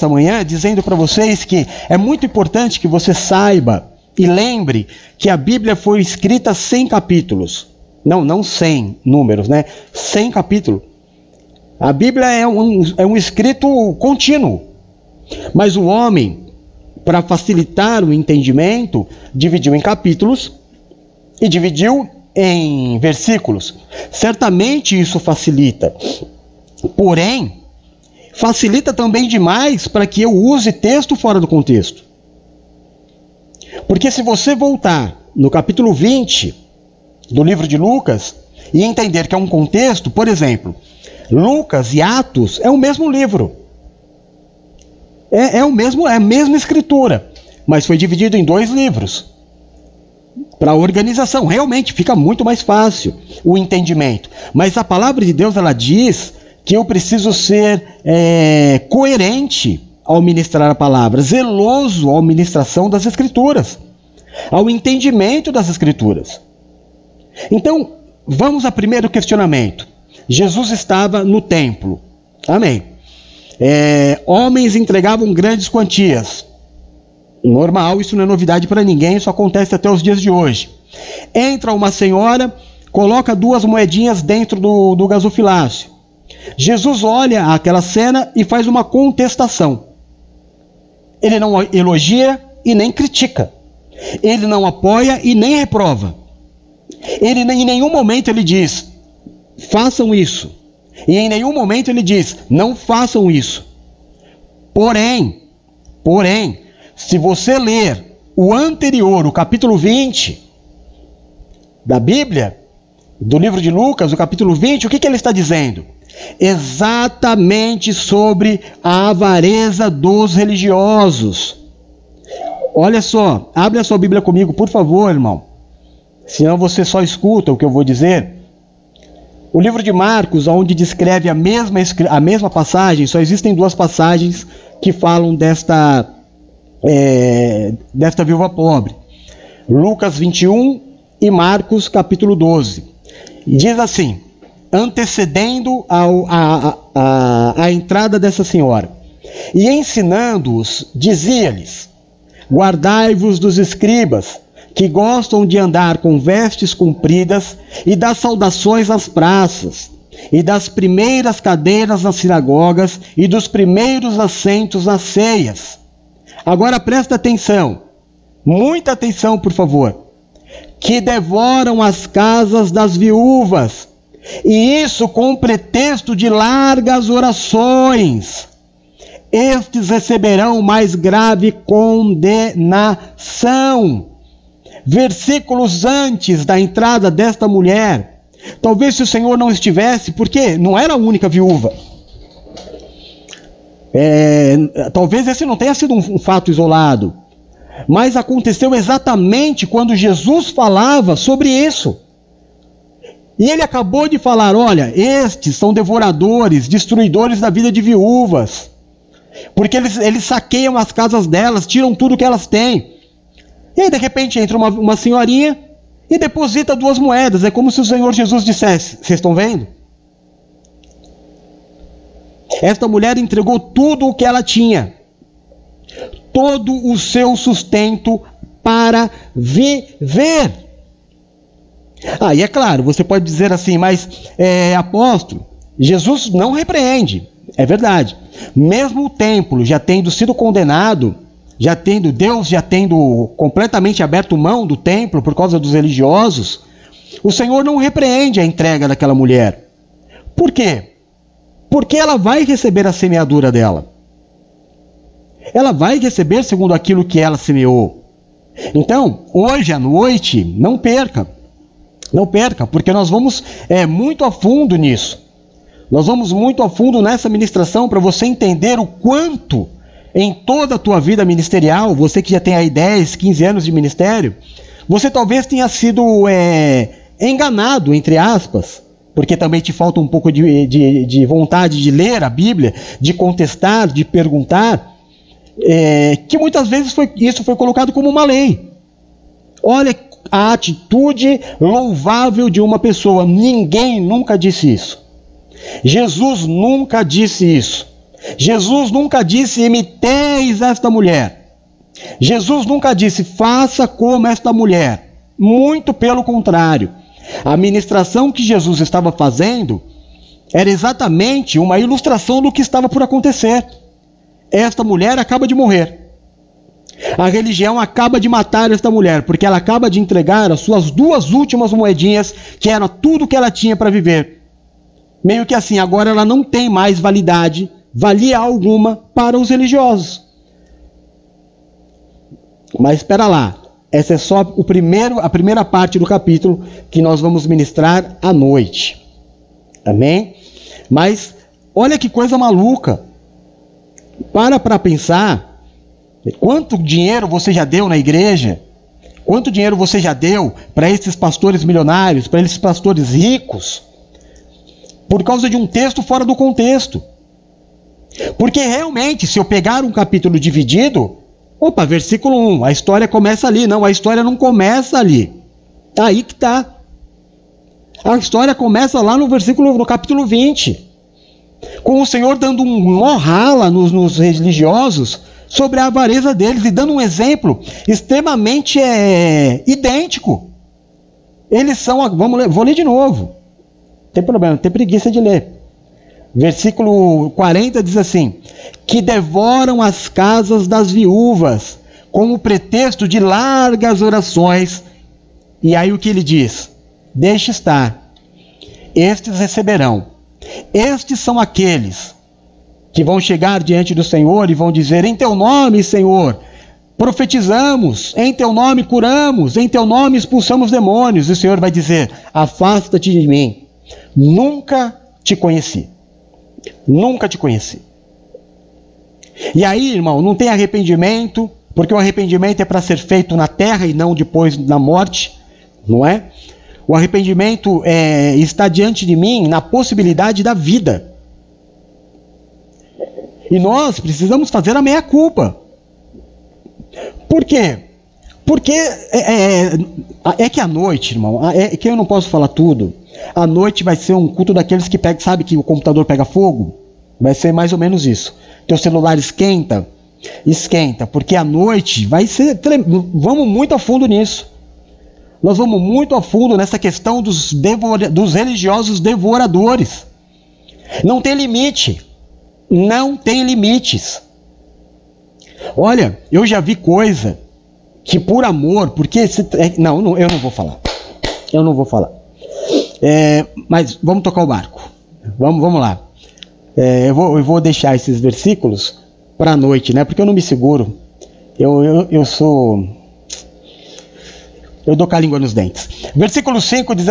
nesta manhã dizendo para vocês que é muito importante que você saiba e lembre que a Bíblia foi escrita sem capítulos. Não, não 100 números, né? 100 capítulos. A Bíblia é um, é um escrito contínuo. Mas o homem, para facilitar o entendimento, dividiu em capítulos e dividiu em versículos. Certamente isso facilita. Porém, facilita também demais para que eu use texto fora do contexto. Porque se você voltar no capítulo 20 do livro de Lucas e entender que é um contexto, por exemplo, Lucas e Atos é o mesmo livro. É, é o mesmo, é a mesma escritura, mas foi dividido em dois livros. Para a organização, realmente fica muito mais fácil o entendimento. Mas a palavra de Deus ela diz que eu preciso ser é, coerente ao ministrar a palavra, zeloso à ministração das Escrituras, ao entendimento das Escrituras. Então, vamos ao primeiro questionamento. Jesus estava no templo. Amém. É, homens entregavam grandes quantias. Normal, isso não é novidade para ninguém, isso acontece até os dias de hoje. Entra uma senhora, coloca duas moedinhas dentro do, do gasofilácio. Jesus olha aquela cena e faz uma contestação. Ele não elogia e nem critica. Ele não apoia e nem reprova. Ele em nenhum momento ele diz: façam isso. E em nenhum momento ele diz: não façam isso. Porém, porém, se você ler o anterior, o capítulo 20 da Bíblia, do livro de Lucas, o capítulo 20, o que, que ele está dizendo? Exatamente sobre a avareza dos religiosos. Olha só, abre a sua Bíblia comigo, por favor, irmão. Senão você só escuta o que eu vou dizer. O livro de Marcos, onde descreve a mesma, a mesma passagem, só existem duas passagens que falam desta, é, desta viúva pobre. Lucas 21 e Marcos capítulo 12. Diz assim, antecedendo ao, a, a, a entrada dessa senhora. E ensinando-os, dizia-lhes: Guardai-vos dos escribas que gostam de andar com vestes compridas e das saudações nas praças, e das primeiras cadeiras nas sinagogas e dos primeiros assentos nas ceias. Agora presta atenção, muita atenção, por favor. Que devoram as casas das viúvas, e isso com pretexto de largas orações. Estes receberão mais grave condenação versículos antes da entrada desta mulher. Talvez se o Senhor não estivesse, porque não era a única viúva. É, talvez esse não tenha sido um, um fato isolado, mas aconteceu exatamente quando Jesus falava sobre isso. E ele acabou de falar: olha, estes são devoradores, destruidores da vida de viúvas, porque eles, eles saqueiam as casas delas, tiram tudo que elas têm. E aí, de repente, entra uma, uma senhorinha e deposita duas moedas. É como se o Senhor Jesus dissesse: Vocês estão vendo? Esta mulher entregou tudo o que ela tinha, todo o seu sustento para viver. Ah, é claro, você pode dizer assim, mas é, apóstolo, Jesus não repreende, é verdade. Mesmo o templo já tendo sido condenado, já tendo Deus já tendo completamente aberto mão do templo por causa dos religiosos, o Senhor não repreende a entrega daquela mulher. Por quê? Porque ela vai receber a semeadura dela. Ela vai receber segundo aquilo que ela semeou. Então, hoje à noite, não perca. Não perca, porque nós vamos é, muito a fundo nisso. Nós vamos muito a fundo nessa ministração para você entender o quanto em toda a tua vida ministerial, você que já tem aí 10, 15 anos de ministério, você talvez tenha sido é, enganado, entre aspas, porque também te falta um pouco de, de, de vontade de ler a Bíblia, de contestar, de perguntar, é, que muitas vezes foi, isso foi colocado como uma lei. Olha a atitude louvável de uma pessoa. Ninguém nunca disse isso. Jesus nunca disse isso. Jesus nunca disse imiteis esta mulher. Jesus nunca disse faça como esta mulher. Muito pelo contrário. A ministração que Jesus estava fazendo era exatamente uma ilustração do que estava por acontecer. Esta mulher acaba de morrer. A religião acaba de matar esta mulher, porque ela acaba de entregar as suas duas últimas moedinhas, que era tudo que ela tinha para viver. Meio que assim, agora ela não tem mais validade, valia alguma para os religiosos. Mas espera lá, essa é só o primeiro, a primeira parte do capítulo que nós vamos ministrar à noite. Amém? Mas olha que coisa maluca. Para para pensar quanto dinheiro você já deu na igreja? Quanto dinheiro você já deu para esses pastores milionários, para esses pastores ricos? Por causa de um texto fora do contexto. Porque realmente, se eu pegar um capítulo dividido, Opa, versículo 1, a história começa ali. Não, a história não começa ali. Tá aí que tá. A história começa lá no versículo, no capítulo 20. Com o Senhor dando um morrala nos, nos religiosos sobre a avareza deles e dando um exemplo extremamente é, idêntico. Eles são, vamos ler, vou ler de novo. Tem problema, tem preguiça de ler. Versículo 40 diz assim: Que devoram as casas das viúvas, com o pretexto de largas orações. E aí o que ele diz? Deixe estar. Estes receberão. Estes são aqueles que vão chegar diante do Senhor e vão dizer: Em teu nome, Senhor, profetizamos, em teu nome curamos, em teu nome expulsamos demônios. E o Senhor vai dizer: Afasta-te de mim, nunca te conheci. Nunca te conheci. E aí, irmão, não tem arrependimento, porque o arrependimento é para ser feito na terra e não depois na morte, não é? O arrependimento é, está diante de mim na possibilidade da vida. E nós precisamos fazer a meia-culpa. Por quê? Porque é, é, é, que a noite, irmão, é que eu não posso falar tudo. A noite vai ser um culto daqueles que pega, sabe que o computador pega fogo? Vai ser mais ou menos isso. Teu celular esquenta, esquenta, porque a noite vai ser. Vamos muito a fundo nisso. Nós vamos muito a fundo nessa questão dos, devora, dos religiosos devoradores. Não tem limite. Não tem limites. Olha, eu já vi coisa que por amor, porque. É, não, não, eu não vou falar. Eu não vou falar. É, mas vamos tocar o barco. Vamos, vamos lá. É, eu, vou, eu vou deixar esses versículos para a noite, né? Porque eu não me seguro. Eu, eu, eu sou. Eu dou com a língua nos dentes. Versículo 5 diz